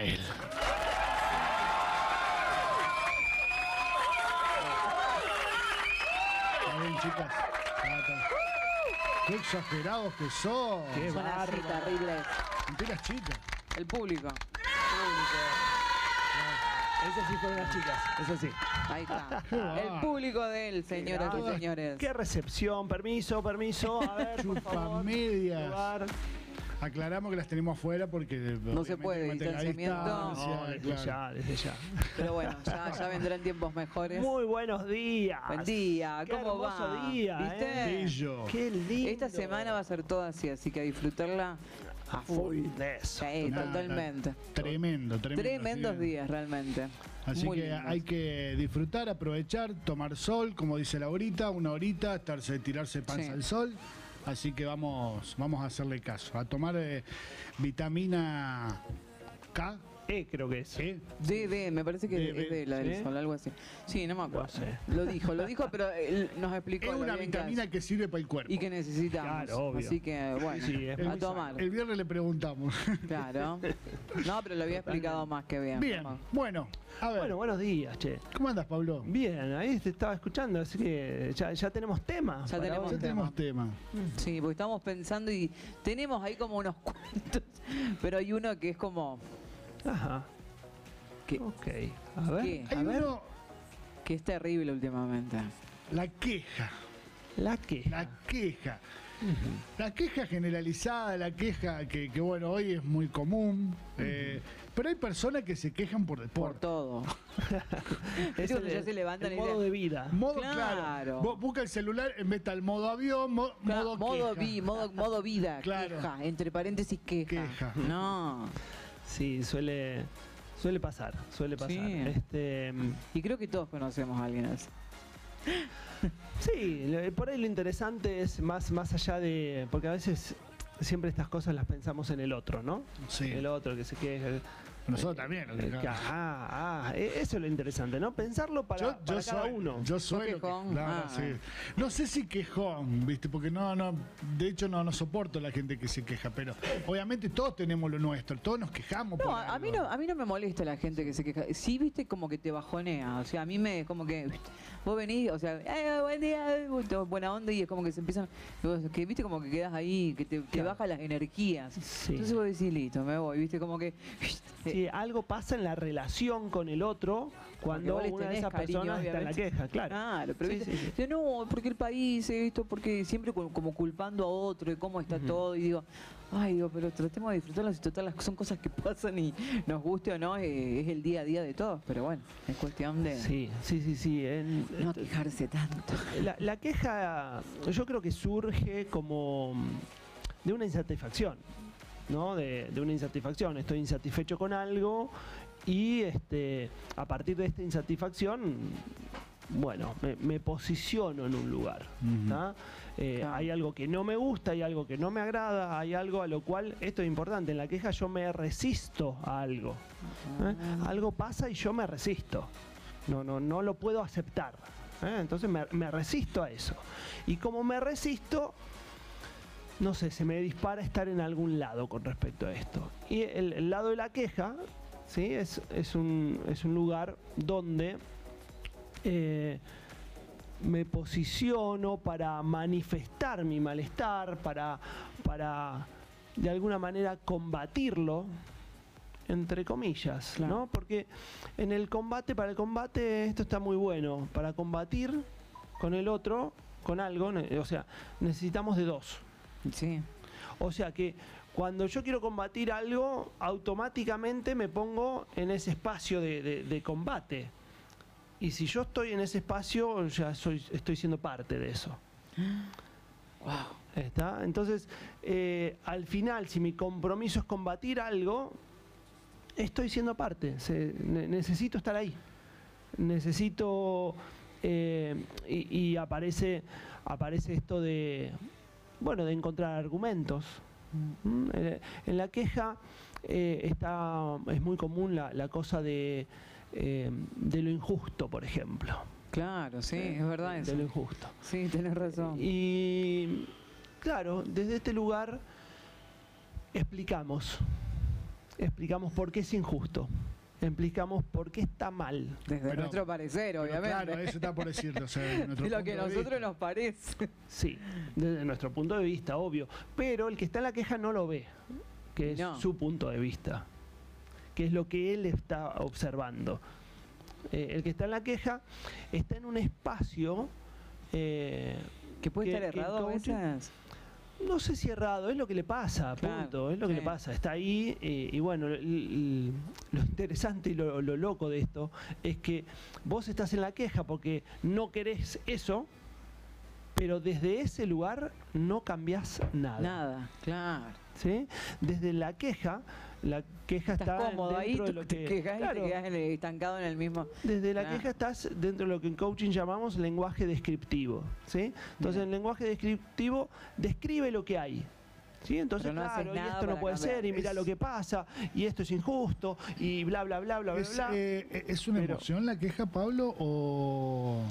él. Bien, chicas. Ah. Qué exagerados que son. Qué Son así terribles. Mentiras chicas. El público. Esas sí fueron las chicas, eso sí. Ahí está. El público de él, señoras y señores. Qué recepción, permiso, permiso. A ver, por favor. Chupamedias. Aclaramos que las tenemos afuera porque No se puede, distanciamiento. No, desde ya, desde ya. Pero bueno, ya, ya vendrán tiempos mejores. Muy buenos días. Buen día, Qué ¿cómo hermoso va? día, ¿Viste? ¿eh? Bello. Qué lindo. Esta semana va a ser toda así, así que a disfrutarla a full de eso. Sí, Nada, totalmente. Tremendo, tremendo. Tremendos sí. días, realmente. Así Muy que lindos. hay que disfrutar, aprovechar, tomar sol, como dice Laurita, una horita, estarse, tirarse panza Sí. al sol. Así que vamos, vamos a hacerle caso, a tomar eh, vitamina K, E creo que es. ¿eh? Me parece que D, es de la del sol, algo así. Sí, no me acuerdo. No sé. Lo dijo, lo dijo, pero él nos explicó. Es una vitamina que sirve para el cuerpo. Y que necesitamos. Claro, obvio. Así que, bueno, Sí, es a muy tomar. El viernes le preguntamos. Claro. No, pero lo había explicado más que bien. Bien, bueno, a ver, Bueno, buenos días, che. ¿cómo andas, Pablo? Bien, ahí te estaba escuchando, así que ya, ya tenemos tema. Ya tenemos. Ya tenemos tema. Sí, porque estamos pensando y tenemos ahí como unos cuantos, pero hay uno que es como Ajá. que, Ok. A ver. ¿Qué? Hay A ver. uno, que es terrible últimamente. la queja, La que. la queja. La queja generalizada, la queja que, que, bueno, hoy es muy común. eh, pero hay personas que se quejan por Por deporte. todo. Es que ya se levantan el modo de vida. Modo Claro. claro. Vos busca el celular en vez del modo avión, mo- Claro, modo, modo, queja. vi- modo, modo vida, Claro. queja, entre paréntesis queja. Queja. No. Sí, suele, suele pasar, suele pasar. Sí. Este, Y creo que todos conocemos a alguien así. sí, lo- por ahí lo interesante es más, más allá de. Porque a veces siempre estas cosas las pensamos en el otro, ¿no? Sí. El otro que se queja. Nosotros también. nos Eh, quejamos. que- ah, ah, e- eso es lo interesante, ¿no? Pensarlo para, Yo, para yo cada soy, uno. Yo soy ¿Sos lo que- quejón? claro, Ah, sí. bueno. No sé si quejón, ¿viste? Porque no, no, de hecho no, no soporto la gente que se queja, pero obviamente todos tenemos lo nuestro, todos nos quejamos. No, por a algo. mí no, a mí no me molesta la gente que se queja. Sí, viste, como que te bajonea. O sea, a mí me, como que, viste, vos venís, o sea, "Eh, buen día, eh", todo buena onda y es como que se empiezan, que viste, como que quedas ahí, que te, te Claro. baja las energías. Sí. Entonces vos decís, listo, me voy, viste, como que, Sí, algo pasa en la relación con el otro cuando una de esas cariño, personas está en la queja, claro. Claro, pero Sí, viste, sí, sí. dice, no, porque el país, esto, porque siempre como, culpando a otro y cómo está todo, y digo, ay, digo, pero tratemos de disfrutarlas y total, son cosas que pasan y nos guste o no, eh, es el día a día de todos, pero bueno, es cuestión de Sí, sí, sí, sí. en- no quejarse tanto. la, la queja, yo creo que surge como de una insatisfacción, ¿no? De, de una insatisfacción. Estoy insatisfecho con algo y este, a partir de esta insatisfacción, bueno, me, me posiciono en un lugar. Eh, Claro. Hay algo que no me gusta, hay algo que no me agrada, hay algo a lo cual, esto es importante, en la queja yo me resisto a algo. ¿eh? Algo pasa y yo me resisto. No, no, no lo puedo aceptar. ¿eh? Entonces me, me resisto a eso. Y como me resisto, no sé, se me dispara estar en algún lado con respecto a esto. Y el, el lado de la queja, ¿sí? Es, es, un, es un lugar donde eh, me posiciono para manifestar mi malestar, para, para de alguna manera combatirlo, entre comillas, Claro. ¿no? Porque en el combate, para el combate, esto está muy bueno. Para combatir con el otro, con algo, o sea, necesitamos de dos. Sí. O sea que cuando yo quiero combatir algo, automáticamente me pongo en ese espacio de, de- de combate. Y si yo estoy en ese espacio, ya soy, estoy siendo parte de eso. Wow. ¿Está? Entonces, eh, al final, si mi compromiso es combatir algo, estoy siendo parte. Se- ne- necesito estar ahí. Necesito. eh, y, y aparece, aparece esto de. Bueno, de encontrar argumentos. Eh, En la queja eh, está, es muy común la, la cosa de, eh, de lo injusto, por ejemplo. Claro, sí, es verdad eso. De lo injusto. Sí, tenés razón. Y claro, desde este lugar explicamos. explicamos por qué es injusto, explicamos por qué está mal. Desde Pero- nuestro parecer, obviamente. Claro, eso está por decirlo. O sea, de lo que a nosotros vista. nos parece. Sí, desde nuestro punto de vista, obvio. Pero el que está en la queja no lo ve, que es No. su punto de vista, que es lo que él está observando. Eh, el que está en la queja está en un espacio, eh, Que puede Que- estar errado a veces. No sé si errado, es lo que le pasa, Claro, punto, es lo que sí. le pasa. Está ahí eh, y bueno, l- l- lo interesante y lo, lo loco de esto es que vos estás en la queja porque no querés eso, pero desde ese lugar no cambiás nada. Nada, claro. ¿sí? Desde la queja, la queja Estás está cómodo ahí, dentro de tú lo te que... quejas y Claro, te quedas en el- estancado en el mismo. desde la Claro. queja estás dentro de lo que en coaching llamamos lenguaje descriptivo, ¿sí? Entonces Bien. el lenguaje descriptivo describe lo que hay. ¿Sí? Entonces, no claro, y esto no puede cambiar. ser, y mira Es- lo que pasa, y esto es injusto, y bla, bla, bla, bla, bla, ¿Es, bla. eh, ¿Es una Pero- emoción la queja, Pablo? ¿O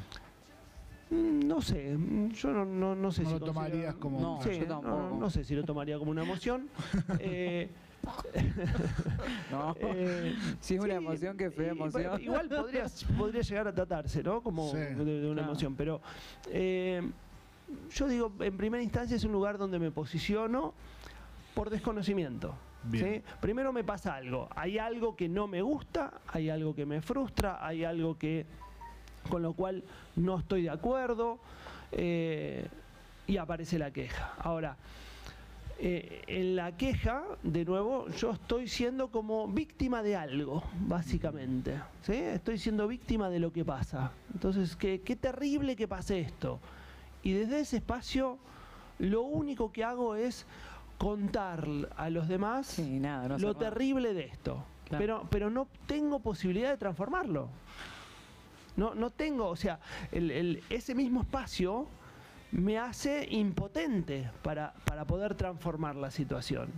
No sé, mm, yo no, no, no sé No si lo tomarías como- No, Sí, yo no, tampoco. no sé si lo tomaría como una emoción. Eh, No. eh, si es una sí, emoción, que fea y- emoción. Igual podría, podría llegar a tratarse, ¿no? Como Sí. de, de una Claro. emoción. Pero eh, yo digo, en primera instancia es un lugar donde me posiciono por desconocimiento. Primero me pasa algo. Hay algo que no me gusta, hay algo que me frustra, hay algo que con lo cual no estoy de acuerdo eh, y aparece la queja. Ahora, eh, en la queja, de nuevo, yo estoy siendo como víctima de algo, básicamente. ¿sí? Estoy siendo víctima de lo que pasa. Entonces, qué, qué terrible que pase esto. Y desde ese espacio, lo único que hago es contar a los demás Sí, nada, no lo terrible de esto. Claro. Pero, pero no tengo posibilidad de transformarlo. No, no tengo, o sea, ese mismo espacio me hace impotente para, para poder transformar la situación.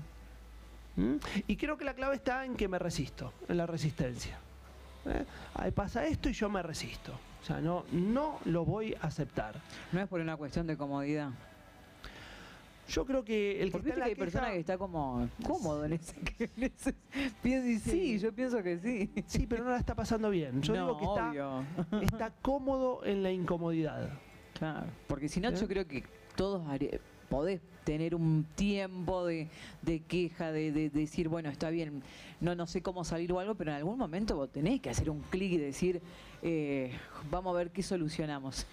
¿Mm? Y creo que la clave está en que me resisto, en la resistencia. ¿eh? Ahí pasa esto y yo me resisto. O sea, no, no lo voy a aceptar. No es por una cuestión de comodidad. Yo creo que el que Porque está viste en la que hay personas queja- que está como cómodo en ese. En sí, Sí. yo pienso que sí. Sí, pero no la está pasando bien. Yo no, digo que está, está cómodo en la incomodidad. Claro. Porque si no, ¿Eh? yo creo que todos haría- podés tener un tiempo de, de queja, de, de- de decir, bueno, está bien, no, no sé cómo salir o algo, pero en algún momento vos tenés que hacer un clic y decir, eh, vamos a ver qué solucionamos.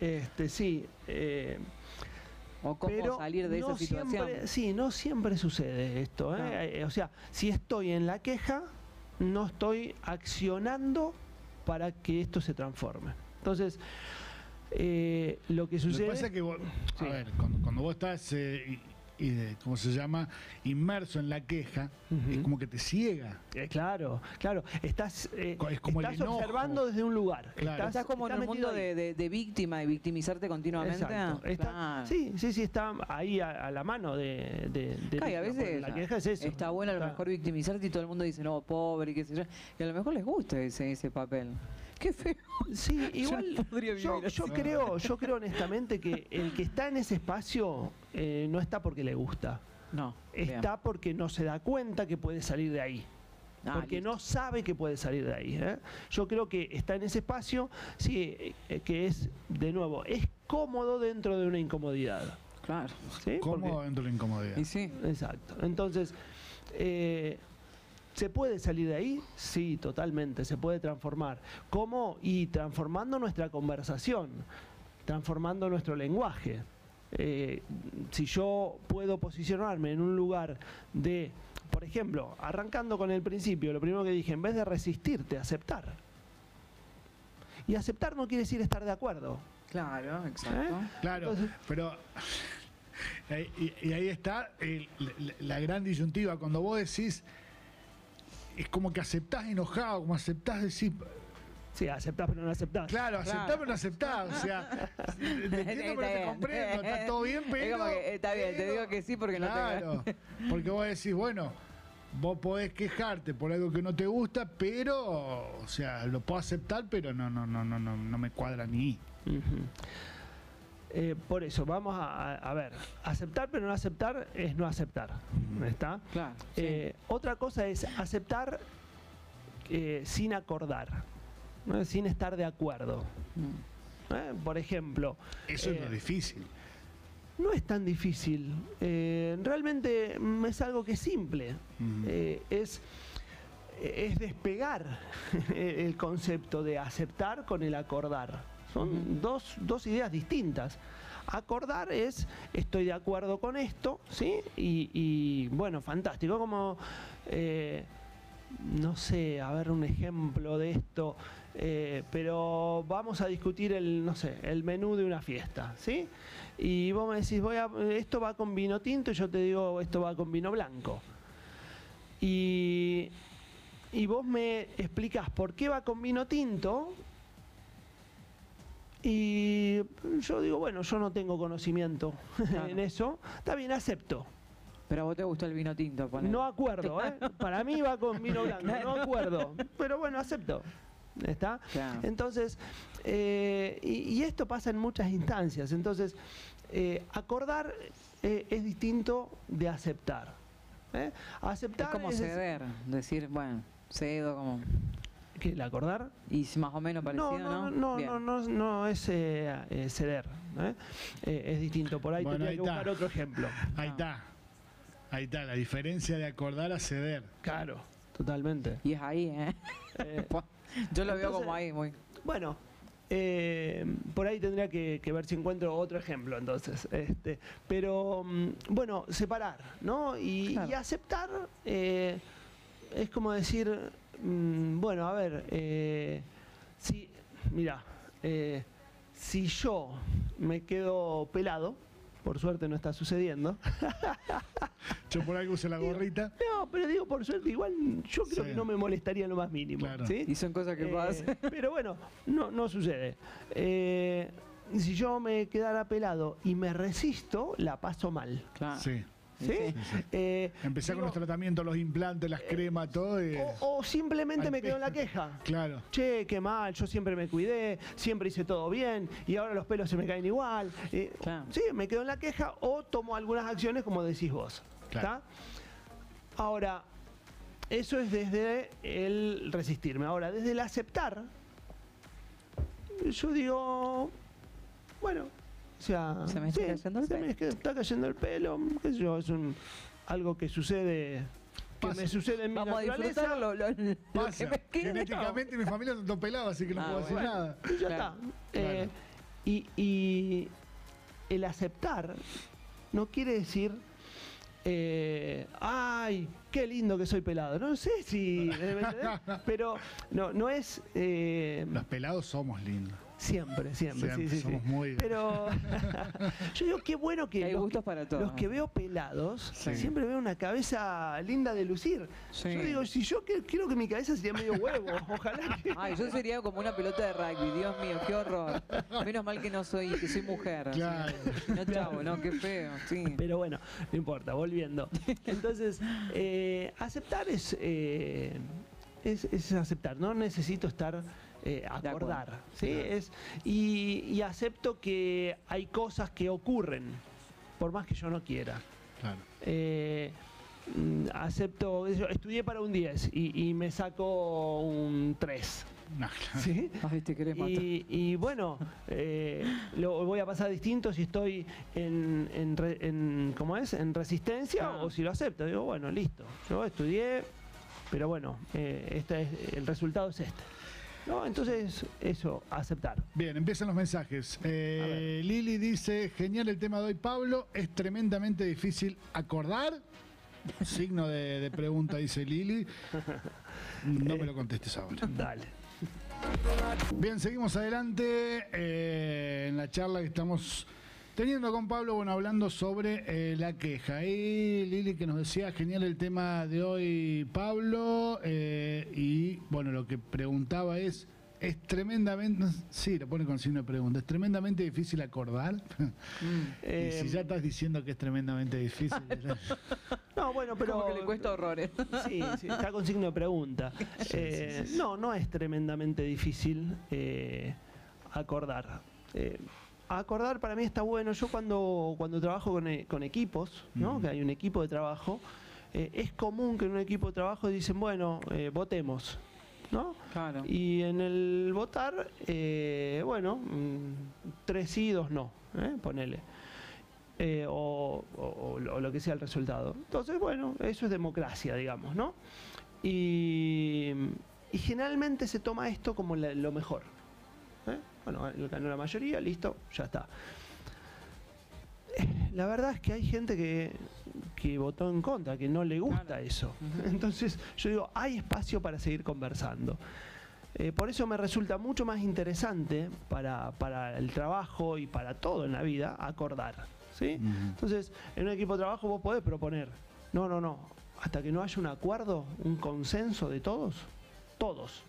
Este, sí. eh, O cómo pero salir de no esa situación. Siempre, sí, no siempre sucede esto. ¿eh? Claro. Eh, O sea, si estoy en la queja, no estoy accionando para que esto se transforme. Entonces, eh, lo que Lo sucede... que pasa es que vos, Sí. a ver, cuando, cuando vos estás, eh, y, y de- ¿cómo se llama? Inmerso en la queja, es como que te ciega. Eh, claro, claro. Estás, eh, Co- es como el estás observando desde un lugar. Claro. Estás como en estás metido mundo de, de- de víctima, de victimizarte continuamente. Exacto. Está- Claro. Sí, sí, sí, está ahí a, a la mano de, de, de- Claro, y a veces la queja es eso. está bueno a lo Está- mejor victimizarte y todo el mundo dice, no, pobre, qué sé yo. Y a lo mejor les gusta ese, ese papel. Qué feo. Sí, Yo igual podría yo, vivir yo así. creo, yo creo honestamente que el que está en ese espacio eh, no está porque le gusta, No. bien. está porque no se da cuenta que puede salir de ahí. Ah, porque listo. no sabe que puede salir de ahí. ¿eh? Yo creo que está en ese espacio, sí, eh, que es, de nuevo, es cómodo dentro de una incomodidad. Claro. ¿sí? ¿Cómo Porque- dentro de la incomodidad? Y sí. Exacto. Entonces, eh, ¿se puede salir de ahí? Sí, totalmente, se puede transformar. ¿Cómo? Y transformando nuestra conversación, transformando nuestro lenguaje. Eh, si yo puedo posicionarme en un lugar de, por ejemplo, arrancando con el principio, lo primero que dije, en vez de resistirte, aceptar. Y aceptar no quiere decir estar de acuerdo. Claro, exacto. ¿eh? Claro, Entonces- pero y, y ahí está el- la, la gran disyuntiva. Cuando vos decís, es como que aceptás enojado, como aceptás decir, Sí, aceptás pero no aceptás. claro, aceptás Claro. pero no aceptás. O sea, te entiendo pero te comprendo, está todo bien, Es pero. como que, está bien, te digo que sí porque no te Claro, porque vos decís, bueno, vos podés quejarte por algo que no te gusta, pero, o sea, lo puedo aceptar, pero no, no, no, no, no, no me cuadra ni. Eh, por eso, vamos a, a- ver, aceptar pero no aceptar es no aceptar. ¿Está? Claro. sí. Eh, otra cosa es aceptar eh, sin acordar, ¿no? sin estar de acuerdo. Mm. ¿eh? Por ejemplo, Eso es lo difícil. no es tan difícil. eh, realmente mm, es algo que es simple. Mm. Es, es despegar el concepto de aceptar con el acordar. Son dos, dos ideas distintas. Acordar es estoy de acuerdo con esto, ¿sí? Y, y, bueno, fantástico. Como, eh, no sé, a ver un ejemplo de esto, eh, pero vamos a discutir el, no sé, el menú de una fiesta, ¿sí? Y vos me decís, voy a, esto va con vino tinto, y yo te digo, esto va con vino blanco. Y, y vos me explicás por qué va con vino tinto. Y yo digo, bueno, yo no tengo conocimiento Claro. en eso. Está bien, acepto. Pero a vos te gustó el vino tinto, ponele. No acuerdo, ¿eh? Para mí va con vino blanco, no acuerdo. Pero bueno, acepto. ¿Está? Entonces, eh, y, y esto pasa en muchas instancias. Entonces, eh, acordar eh, es distinto de aceptar. ¿eh? Es Aceptar como es- ceder, decir, bueno, cedo como... ¿Qué, ¿El acordar? Y más o menos parecido, No, ¿no? no, no, no, no, no es eh, eh, ceder. ¿eh? Eh, es distinto. Por ahí Bueno, que está. buscar otro ejemplo. Ahí Ah. está. Ahí está, la diferencia de acordar a ceder. Claro, totalmente. Y es ahí, ¿eh? Eh, Yo lo veo como ahí, muy... Bueno, eh, por ahí tendría que, que ver si encuentro otro ejemplo entonces. Este, pero mm, bueno, separar, ¿no? Y, Claro. y aceptar eh, es como decir, mm, bueno, a ver, eh, si, mira, eh, si yo me quedo pelado, por suerte no está sucediendo. Yo por algo uso la gorrita. No, pero digo por suerte, igual yo creo Sí. que no me molestaría en lo más mínimo. Claro. ¿sí? Y son cosas que Eh, pasan. pero bueno, no, no sucede. Eh, si yo me quedara pelado y me resisto, la paso mal. Claro. Sí. ¿Sí? Eh, Empecé con los tratamientos, los implantes, las cremas, todo. o, o simplemente Al me quedo en la queja. Claro. Che, qué mal, yo siempre me cuidé, siempre hice todo bien y ahora los pelos se me caen igual. Eh, Claro. Sí, me quedo en la queja o tomo algunas acciones como decís vos. Claro. ¿está? Ahora, eso es desde el resistirme. Ahora, desde el aceptar, yo digo, bueno, o sea, Se me está cayendo el se me pelo. es que está cayendo el pelo, qué sé yo, es un, algo que sucede, que Pasa. me sucede en mi Vamos a naturaleza. lo, lo- lo que Pasa. me queda. Genéticamente mi familia no está pelada, así que no Ah, puedo decir bueno. nada. Y ya Claro. está. Eh, y, y el aceptar no quiere decir, eh, ay, qué lindo que soy pelado. No sé si, ¿me pero no, no es eh, Los pelados somos lindos. Siempre, siempre, Siempre sí, sí, somos sí. muy. Pero yo digo, qué bueno que Hay los, gustos para todos. los que veo pelados Sí. siempre veo una cabeza linda de lucir. Sí. Yo digo, si yo quiero que mi cabeza sea medio huevo, ojalá que... Ay, yo sería como una pelota de rugby, Dios mío, qué horror. Menos mal que no soy, que soy mujer. Claro. No, chavo, no, qué feo, sí. Pero bueno, no importa, volviendo. Entonces, eh, aceptar es, eh, es, es aceptar, no necesito estar eh, acordar. ¿sí? Es, y, y acepto que hay cosas que ocurren, por más que yo no quiera. Claro. Eh, mm, acepto, yo estudié para un 10 y, y me saco un 3. No, claro. ¿sí? Ay, te querés matar. Y, y bueno, eh, lo voy a pasar distinto si estoy en, en, re- en- ¿cómo es? En resistencia Claro. o si lo acepto. Digo, bueno, listo. Yo estudié, pero bueno, eh, este es, el resultado es este. ¿No? Entonces, eso, aceptar. Bien, empiezan los mensajes. Eh, Lili dice, genial el tema de hoy, Pablo, es tremendamente difícil acordar. Signo de, de pregunta, dice Lili. No me lo contestes ahora. Dale. Bien, seguimos adelante eh, en la charla que estamos teniendo con Pablo, bueno, hablando sobre eh, la queja. Y Lili que nos decía, genial el tema de hoy, Pablo. eh, y bueno, lo que preguntaba es, es tremendamente, sí, lo pone con signo de pregunta, es tremendamente difícil acordar. y Eh, si ya estás diciendo que es tremendamente difícil. no, bueno, pero... Como que le cuesta horrores. Sí, sí, está con signo de pregunta. Eh, No, no es tremendamente difícil eh, acordar. Acordar para mí está bueno. Yo cuando, cuando trabajo con, e- con equipos, ¿no? Que hay un equipo de trabajo, eh, es común que en un equipo de trabajo dicen, bueno, eh, votemos. ¿no? Claro. Y en el votar, eh, bueno, mm, tres sí, dos no, ¿eh? ponele. O, lo o lo que sea el resultado. Entonces, bueno, eso es democracia, digamos, ¿no? Y, y generalmente se toma esto como la- lo mejor. Bueno, ganó la mayoría, listo, ya está. Eh, La verdad es que hay gente que, que votó en contra, que no le gusta Claro. eso. Entonces yo digo, hay espacio para seguir conversando. Eh, por eso me resulta mucho más interesante para, para el trabajo y para todo en la vida acordar. ¿sí? Entonces, en un equipo de trabajo vos podés proponer, no, no, no, hasta que no haya un acuerdo, un consenso de todos, todos.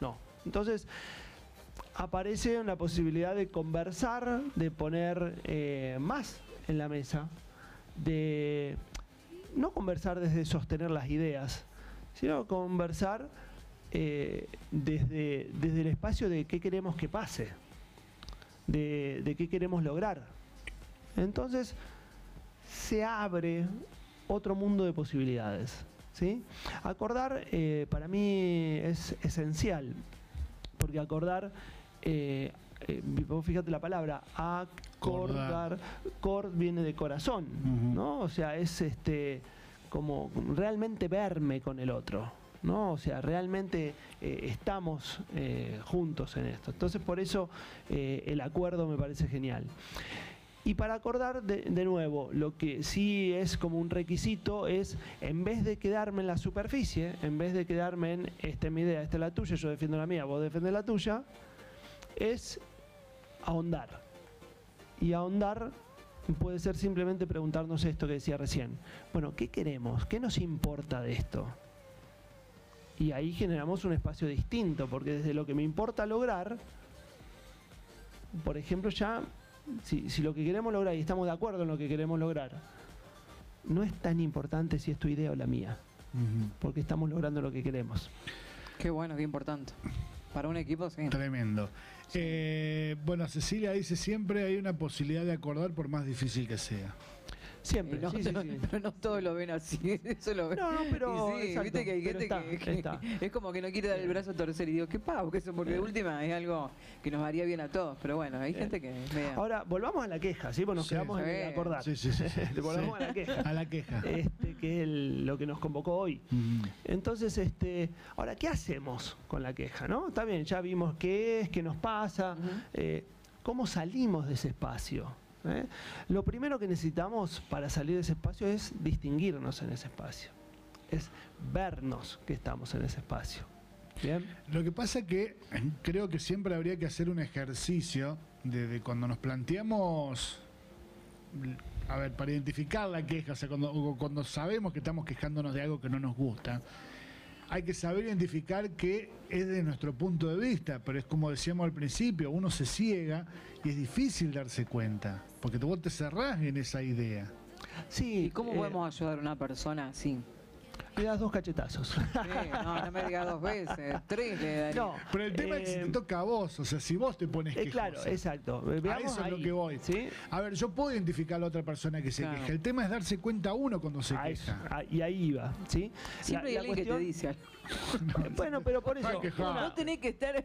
No. Entonces, aparece la posibilidad de conversar, de poner eh, más en la mesa, de no conversar desde sostener las ideas, sino conversar eh, desde, desde el espacio de qué queremos que pase, de, qué queremos lograr. Entonces, se abre otro mundo de posibilidades. ¿sí? Acordar eh, para mí es esencial, porque acordar, eh, eh, vos fíjate la palabra, acordar, cord viene de corazón. ¿no? O sea, es este como realmente verme con el otro. ¿no? O sea, realmente eh, estamos eh, juntos en esto. Entonces, por eso el acuerdo me parece genial. Y para acordar, de, de nuevo, lo que sí es como un requisito es, en vez de quedarme en la superficie, en vez de quedarme en, esta es mi idea, esta es la tuya, yo defiendo la mía, vos defendés la tuya, es ahondar. Y ahondar puede ser simplemente preguntarnos esto que decía recién. Bueno, ¿qué queremos? ¿Qué nos importa de esto? Y ahí generamos un espacio distinto, porque desde lo que me importa lograr, por ejemplo, ya, si, si lo que queremos lograr, y estamos de acuerdo en lo que queremos lograr, no es tan importante si es tu idea o la mía, porque estamos logrando lo que queremos. Qué bueno, qué importante. Para un equipo, sí. Tremendo. Eh, bueno, Cecilia dice siempre hay una posibilidad de acordar por más difícil que sea. Siempre, Y no, sí, sí, sí. Pero no todos lo ven así. Eso lo ven. No, no, pero, Y sí, exacto, viste que hay pero gente está, que, que está. es como que no quiere dar el brazo a torcer y digo, qué pavo que eso, porque de última es algo que nos haría bien a todos. Pero bueno, hay gente que es media- Ahora, volvamos a la queja, ¿sí? Pues nos Sí. quedamos en el acordar. Sí, sí, sí. sí. Volvamos Sí. a la queja. A la queja. Este, que es el- lo que nos convocó hoy. Entonces, este, ahora, ¿qué hacemos con la queja? ¿no? Está bien, ya vimos qué es, qué nos pasa, eh, cómo salimos de ese espacio. ¿Eh? Lo primero que necesitamos para salir de ese espacio es distinguirnos en ese espacio, es vernos que estamos en ese espacio. Lo que pasa que creo que siempre habría que hacer un ejercicio de, de cuando nos planteamos, a ver, para identificar la queja, o sea, cuando, cuando sabemos que estamos quejándonos de algo que no nos gusta, hay que saber identificar que es de nuestro punto de vista, pero es como decíamos al principio, uno se ciega y es difícil darse cuenta, porque vos te cerrás en esa idea. Sí. ¿Y cómo eh, podemos ayudar a una persona así? Le das dos cachetazos. Sí, no, no me digas dos veces, tres le daría. no, Pero el tema es que si eh, te toca a vos, o sea, si vos te pones eh, quejoso. claro, exacto. A eso es lo que voy. ¿sí? A ver, yo puedo identificar a la otra persona que se Claro. queja. El tema es darse cuenta uno cuando se A eso, queja. a- y ahí iba, ¿sí? Siempre La- hay la alguien que te cuestión- dice algo. Eh, Bueno, pero por eso. No tenés que estar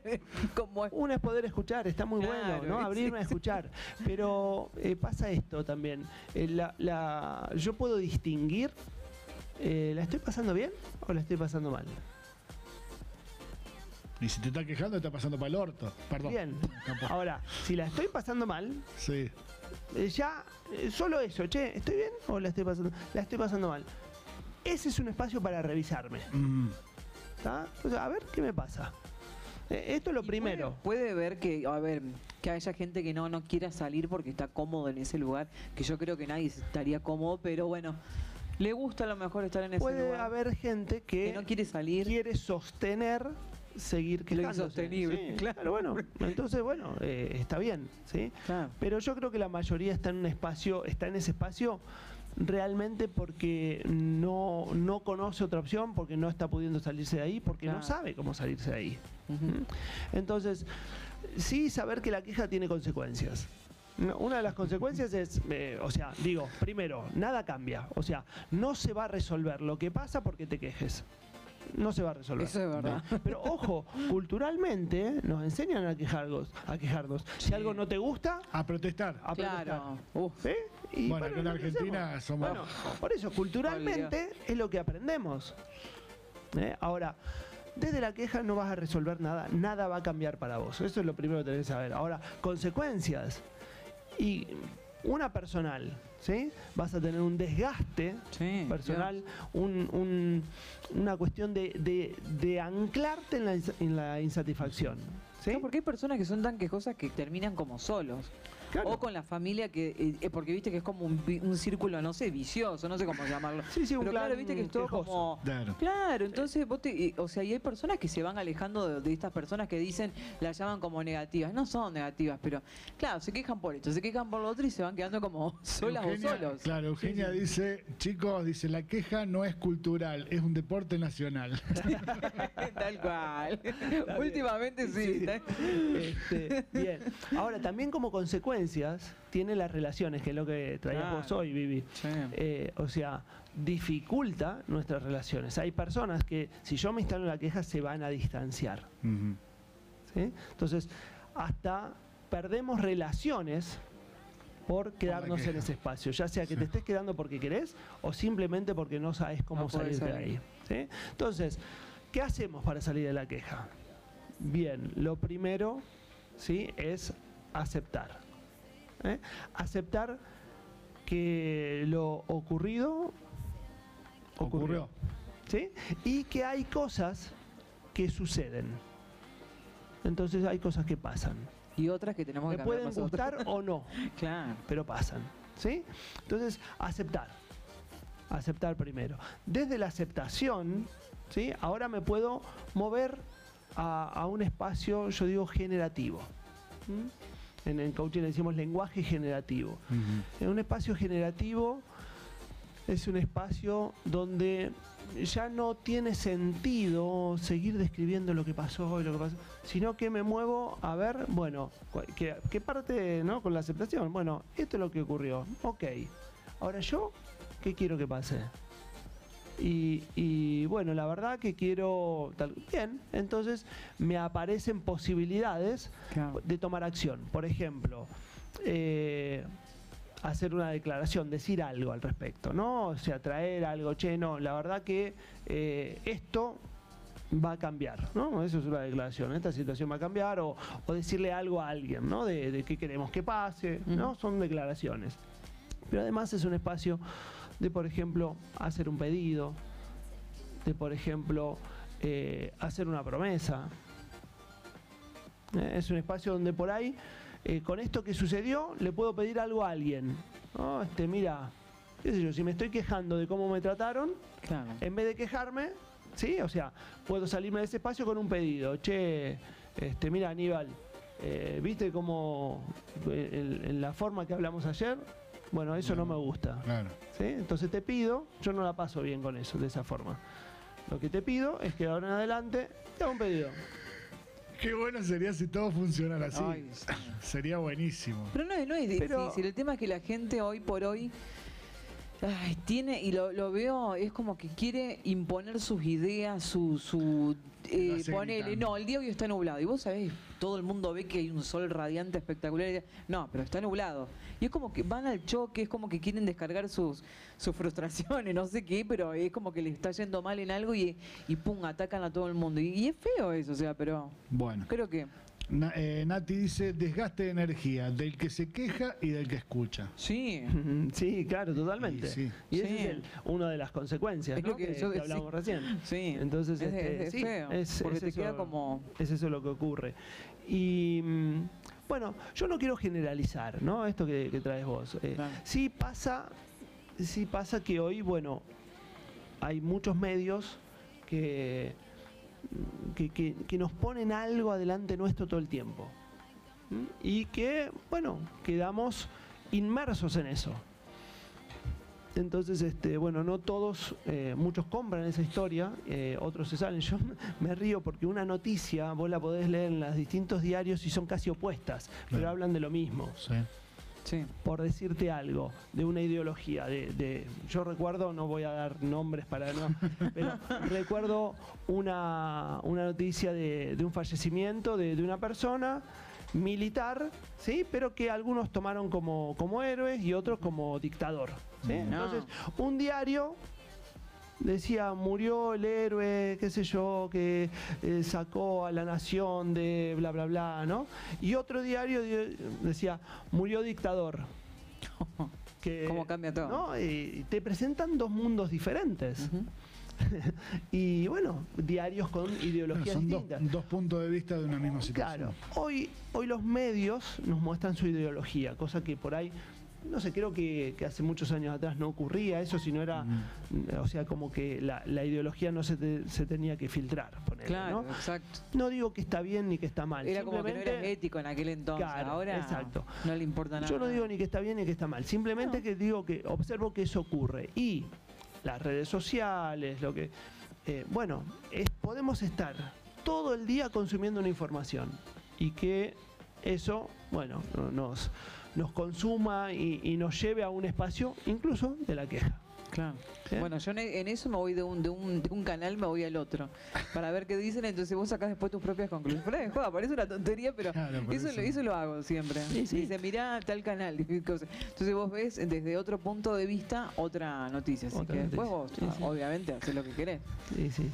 como... Una es poder escuchar, está muy bueno, ¿no? sí, Abrirme a sí. escuchar. Pero eh, pasa esto también. Eh, la- la- yo puedo distinguir, eh, ¿la estoy pasando bien o la estoy pasando mal? Y si te está quejando, te está pasando para el orto. Perdón. Bien. Ahora, si la estoy pasando mal, Sí. eh, ya, eh, solo eso, che, ¿estoy bien o la estoy pasando? La estoy pasando mal. Ese es un espacio para revisarme. Mm. ¿está? O sea, a ver qué me pasa. Eh, esto es lo primero. Puede, puede ver que, a ver, que haya gente que no, no quiera salir porque está cómodo en ese lugar, que yo creo que nadie estaría cómodo, pero bueno, le gusta a lo mejor estar en ese Puede lugar. haber gente que, que no quiere salir. quiere sostener seguir Lo quejándose. insostenible, Sí, claro. bueno, entonces bueno, eh, está bien, ¿sí? Claro. Pero yo creo que la mayoría está en un espacio, está en ese espacio realmente porque no, no conoce otra opción, porque no está pudiendo salirse de ahí, porque no sabe cómo salirse de ahí. Entonces, sí saber que la queja tiene consecuencias. Una de las consecuencias es, eh, o sea, digo, primero, nada cambia. O sea, no se va a resolver lo que pasa porque te quejes. No se va a resolver. Eso es verdad. Pero ojo, culturalmente nos enseñan a quejarnos. A quejarnos. Si algo no te gusta, A protestar. a protestar. Claro. Uf. ¿Sí? Y Bueno, acá en Argentina hacemos. somos- Bueno, por eso, culturalmente es lo que aprendemos. ¿Eh? Ahora, desde la queja no vas a resolver nada, nada va a cambiar para vos. Eso es lo primero que tenés que saber. Ahora, consecuencias. Y una personal, ¿sí? Vas a tener un desgaste Sí, personal, un- un- una cuestión de, de- de anclarte en la, en la insatisfacción. ¿sí? No, porque hay personas que son tan quejosas que terminan como solos. Claro. O con la familia que, eh, porque viste que es como un, círculo, no sé, vicioso, no sé cómo llamarlo. Sí, sí, un Pero claro, viste que es todo quejoso. como... Claro. Claro, entonces vos te, y- o sea, y hay personas que se van alejando de, de estas personas que dicen, las llaman como negativas. No son negativas, pero claro, se quejan por esto, se quejan por lo otro y se van quedando como solas Eugenia- o solos. Claro, Eugenia dice, chicos, dice, la queja no es cultural, es un deporte nacional. Tal cual. Últimamente sí. Sí. está- Este, bien. Ahora, también como consecuencias, tiene las relaciones, que es lo que traías Claro. vos hoy, Vivi. Sí. Eh, o sea, dificulta nuestras relaciones. Hay personas que, si yo me instalo en la queja, se van a distanciar. Entonces, hasta perdemos relaciones por quedarnos en ese espacio, ya sea que te estés quedando porque querés o simplemente porque no sabes cómo No salir de ahí. ¿sí? Entonces, ¿qué hacemos para salir de la queja? Bien, lo primero ¿sí? es aceptar. ¿Eh? Aceptar que lo ocurrido Ocurrió. ¿sí? Y que hay cosas que suceden. Entonces hay cosas que pasan. Y otras que tenemos Me que cambiar pueden nosotros. gustar o no, Claro. pero pasan. ¿Sí? Entonces, aceptar. Aceptar primero. Desde la aceptación, ¿sí? Ahora me puedo mover a, a un espacio, yo digo, generativo. ¿Mm? En el coaching le decimos lenguaje generativo. Ujú. En un espacio generativo es un espacio donde ya no tiene sentido seguir describiendo lo que pasó y lo que pasó, sino que me muevo a ver, bueno, ¿qué, qué parte, no? Con la aceptación. Bueno, esto es lo que ocurrió. Ok. Ahora yo, ¿qué quiero que pase? Y, y, bueno, la verdad que quiero tal. Bien, entonces me aparecen posibilidades Claro. de tomar acción. Por ejemplo, eh, hacer una declaración, decir algo al respecto, ¿no? O sea, traer algo, che, no, la verdad que eh, esto va a cambiar, ¿no? Eso es una declaración, esta situación va a cambiar, o, o decirle algo a alguien, ¿no? De, de qué queremos que pase, ¿no? Son declaraciones. Pero además es un espacio de, por ejemplo, hacer un pedido, de, por ejemplo, eh, hacer una promesa. Eh, es un espacio donde por ahí, eh, con esto que sucedió, le puedo pedir algo a alguien. Este, mira, qué sé yo, si me estoy quejando de cómo me trataron, Claro. en vez de quejarme, ¿sí? O sea, puedo salirme de ese espacio con un pedido. Che, este, mira, Aníbal, eh, ¿viste cómo en, en la forma que hablamos ayer? Bueno, eso no me gusta. Claro. ¿sí? Entonces te pido, yo no la paso bien con eso, de esa forma. Lo que te pido es que ahora en adelante te haga un pedido. Qué bueno sería si todo funcionara así. Ay. Sería buenísimo. Pero no, es- no es Pero- difícil. El tema es que la gente hoy por hoy ay, tiene, y lo, lo veo, es como que quiere imponer sus ideas, su... su eh, ponele, no, el día hoy está nublado. Y vos sabés, todo el mundo ve que hay un sol radiante espectacular. no, pero está nublado. Y es como que van al choque, es como que quieren descargar sus, sus frustraciones, no sé qué, pero es como que les está yendo mal en algo y, y pum, atacan a todo el mundo. Y, y es feo eso, o sea, pero Bueno. creo que Na- eh, Nati dice desgaste de energía del que se queja y del que escucha. sí. Sí, claro, totalmente. Y sí. Y esa Sí. es el- una de las consecuencias Es ¿no? lo que que, yo que decía. hablamos recién. Sí, Entonces, es, este, es sí, feo, es- porque es te queda eso. como... Es eso lo que ocurre. Y mm, bueno, yo no quiero generalizar, ¿no? Esto que, que traes vos. Eh, Claro. Sí pasa, sí pasa que hoy, bueno, hay muchos medios que, que, que- que nos ponen algo adelante nuestro todo el tiempo. ¿Mm? Y que, bueno, quedamos inmersos en eso. Entonces, este, bueno, no todos, eh, muchos compran esa historia, eh, otros se salen. Yo me río porque una noticia vos la podés leer en los distintos diarios y son casi opuestas, pero hablan de lo mismo. Sí. Sí. Por decirte algo, de una ideología, de, de- yo recuerdo, no voy a dar nombres para no, pero recuerdo una, una noticia de, de un fallecimiento de, de una persona militar, ¿sí? pero que algunos tomaron como, como héroes y otros como dictador. ¿sí? No. Entonces, un diario decía, murió el héroe, qué sé yo, que eh, sacó a la nación de bla, bla, bla, ¿no? Y otro diario di- decía, murió dictador. Que, Cómo cambia todo. ¿no? Y te presentan dos mundos diferentes. Y bueno, diarios con ideologías Son dos, distintas. dos puntos de vista de una misma situación. Claro, hoy, hoy los medios nos muestran su ideología, cosa que por ahí, no sé, creo que, que hace muchos años atrás no ocurría eso, sino era, o sea, como que la, la ideología no se, te- se tenía que filtrar. ponele, Claro, ¿no? exacto. No digo que está bien ni que está mal. Era como que no era simplemente- ético en aquel entonces. Claro, Ahora exacto. no le importa nada. Yo no digo ni que está bien ni que está mal, simplemente que digo que observo que eso ocurre. Y las redes sociales, lo que. eh, bueno, es- podemos estar todo el día consumiendo una información y que eso, bueno, no- nos, nos consuma y, y nos lleve a un espacio incluso de la queja. Claro. ¿Sí? Bueno, yo en, eso me voy de un, de, un, de un canal, me voy al otro. Para ver qué dicen, entonces vos sacás después tus propias conclusiones. Fuera de joda, parece una tontería, pero Claro, eso, eso. Lo, eso lo hago siempre. Sí, sí. Dice, mirá tal canal. Entonces vos ves desde otro punto de vista otra noticia. Así Otra que después vos, Sí, sí. obviamente, haces lo que querés. Sí, sí.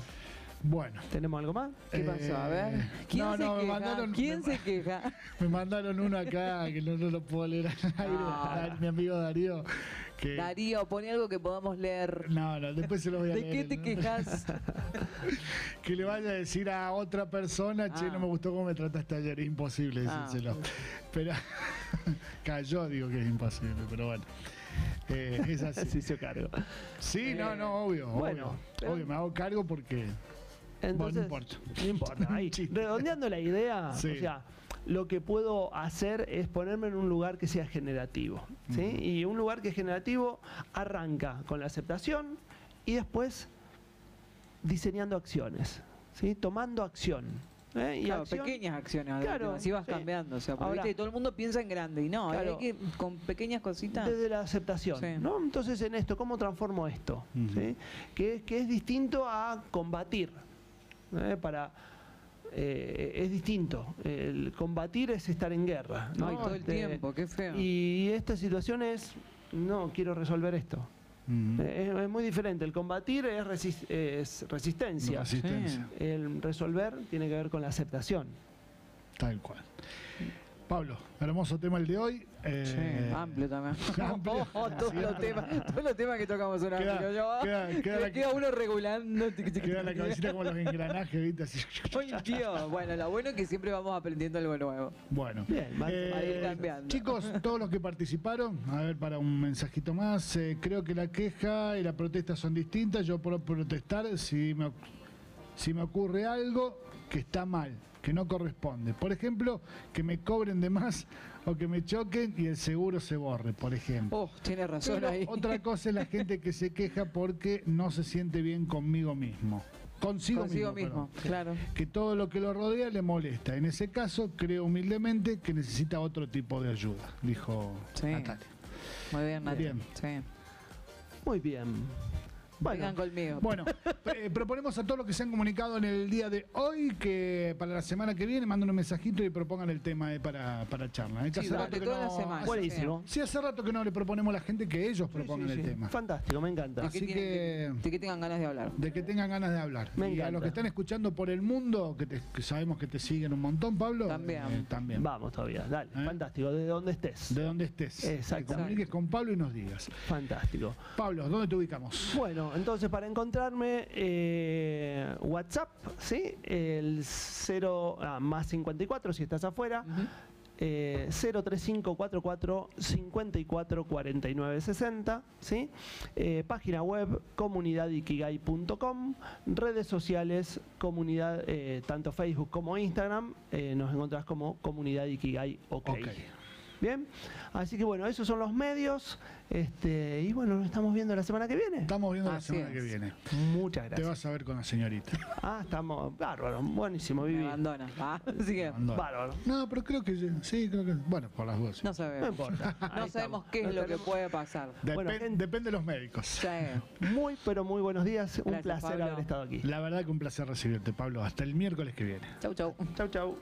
Bueno. ¿Tenemos algo más? ¿Qué pasó? A ver. ¿Quién no, se no, me queja? mandaron- ¿Quién me- se queja? Me mandaron uno acá que no, no lo puedo leer al aire. Ah. Mi amigo Darío. Que, Darío, pone algo que podamos leer. No, no, después se lo voy a ¿De leer. qué te ¿no? quejas? Que le vaya a decir a otra persona, che, Ah. no me gustó cómo me trataste ayer. Es imposible Ah. decírselo. Pero cayó, digo que es imposible, pero bueno. Eh, es así. Se hizo cargo. Sí, no, no, obvio. Bueno, obvio, pero- obvio, me hago cargo porque. Entonces, no importa. No importa. Ahí, redondeando la idea, Sí. o sea, lo que puedo hacer es ponerme en un lugar que sea generativo. Y un lugar que es generativo arranca con la aceptación y después diseñando acciones, ¿sí? tomando acción. ¿eh? Y Claro, acción- pequeñas acciones, Claro, así vas sí. cambiando. O sea, porque Ahora- viste, todo el mundo piensa en grande y no, Claro. hay que con pequeñas cositas. Desde la aceptación. Sí. ¿no? Entonces, en esto, ¿cómo transformo esto? Que, es- que es distinto a combatir. ¿Eh? Para, eh, es distinto. El combatir es estar en guerra. No, y el Este, tiempo, qué feo. Y esta situación es, no, quiero resolver esto. Eh, Es, es muy diferente. El combatir es resistencia. resistencia. El resolver tiene que ver con la aceptación. Tal cual. Pablo, hermoso tema el de hoy. Eh, Sí, amplio también. amplio. Oh, todos, los temas, todos los temas que tocamos son Queda- amplios. Yo, queda- queda la- queda uno regulando. Queda la cabecita como los engranajes, ¿viste? Así. Ay, tío. Bueno, lo bueno es que siempre vamos aprendiendo algo nuevo. Bueno. Bien, Eh, va a ir cambiando. chicos, todos los que participaron, a ver, para un mensajito más, eh, creo que la queja y la protesta son distintas. Yo puedo protestar si me, si me ocurre algo que está mal, que no corresponde. Por ejemplo, que me cobren de más o que me choquen y el seguro se borre, por ejemplo. Oh, tiene razón Pero ahí. otra cosa es la gente que se queja porque no se siente bien conmigo mismo. Consigo, Consigo mismo. mismo, claro. Que todo lo que lo rodea le molesta. En ese caso, creo humildemente que necesita otro tipo de ayuda, dijo Sí. Natalia. Muy bien, Nati. Bien. Sí. Muy bien. Bueno, Vengan conmigo. Bueno, eh, proponemos a todos los que se han comunicado en el día de hoy que para la semana que viene manden un mensajito y propongan el tema eh, para, para charla. eh, que Sí, hace durante rato que toda la no- semana. buenísimo. Sí, hace rato que no le proponemos a la gente que ellos Sí, propongan sí, el sí. tema. Fantástico, me encanta. De así que, tienen- que- de- de que tengan ganas de hablar. de que tengan ganas de hablar. Me y a encanta. los que están escuchando por el mundo, que, te- que sabemos que te siguen un montón, Pablo, También. eh, también. Vamos todavía, dale. ¿Eh? Fantástico, de donde estés. De donde estés. Exacto. Te comuniques con Pablo y nos digas. Fantástico. Pablo, ¿dónde te ubicamos? Bueno, entonces para encontrarme, eh, WhatsApp, ¿sí? El 0 ah, más 54 si estás afuera. Eh, 03544 54 49 60, ¿sí? Eh, página web comunidadikigai.com, redes sociales, comunidad, eh, tanto Facebook como Instagram, eh, nos encontrás como Comunidad Ikigai OK. Ok. Bien, así que bueno, esos son los medios. Este, y bueno, nos estamos viendo la semana que viene. Estamos viendo la semana es. que viene. Muchas Te gracias. vas a ver con la señorita. Ah, estamos bárbaro, buenísimo, Me Vivi. abandona. Ah, así que Abandona. Bárbaro. No, pero creo que sí, creo que. Bueno, por las dudas. no No sabemos. importa. No sabemos qué es No lo que puede pasar. Depen- Bueno, gente- Depende de los médicos. Sí. Muy, pero muy buenos días. Un Gracias, placer Pablo. haber estado aquí. La verdad que un placer recibirte, Pablo. Hasta el miércoles que viene. Chau, chau. Chau, chau.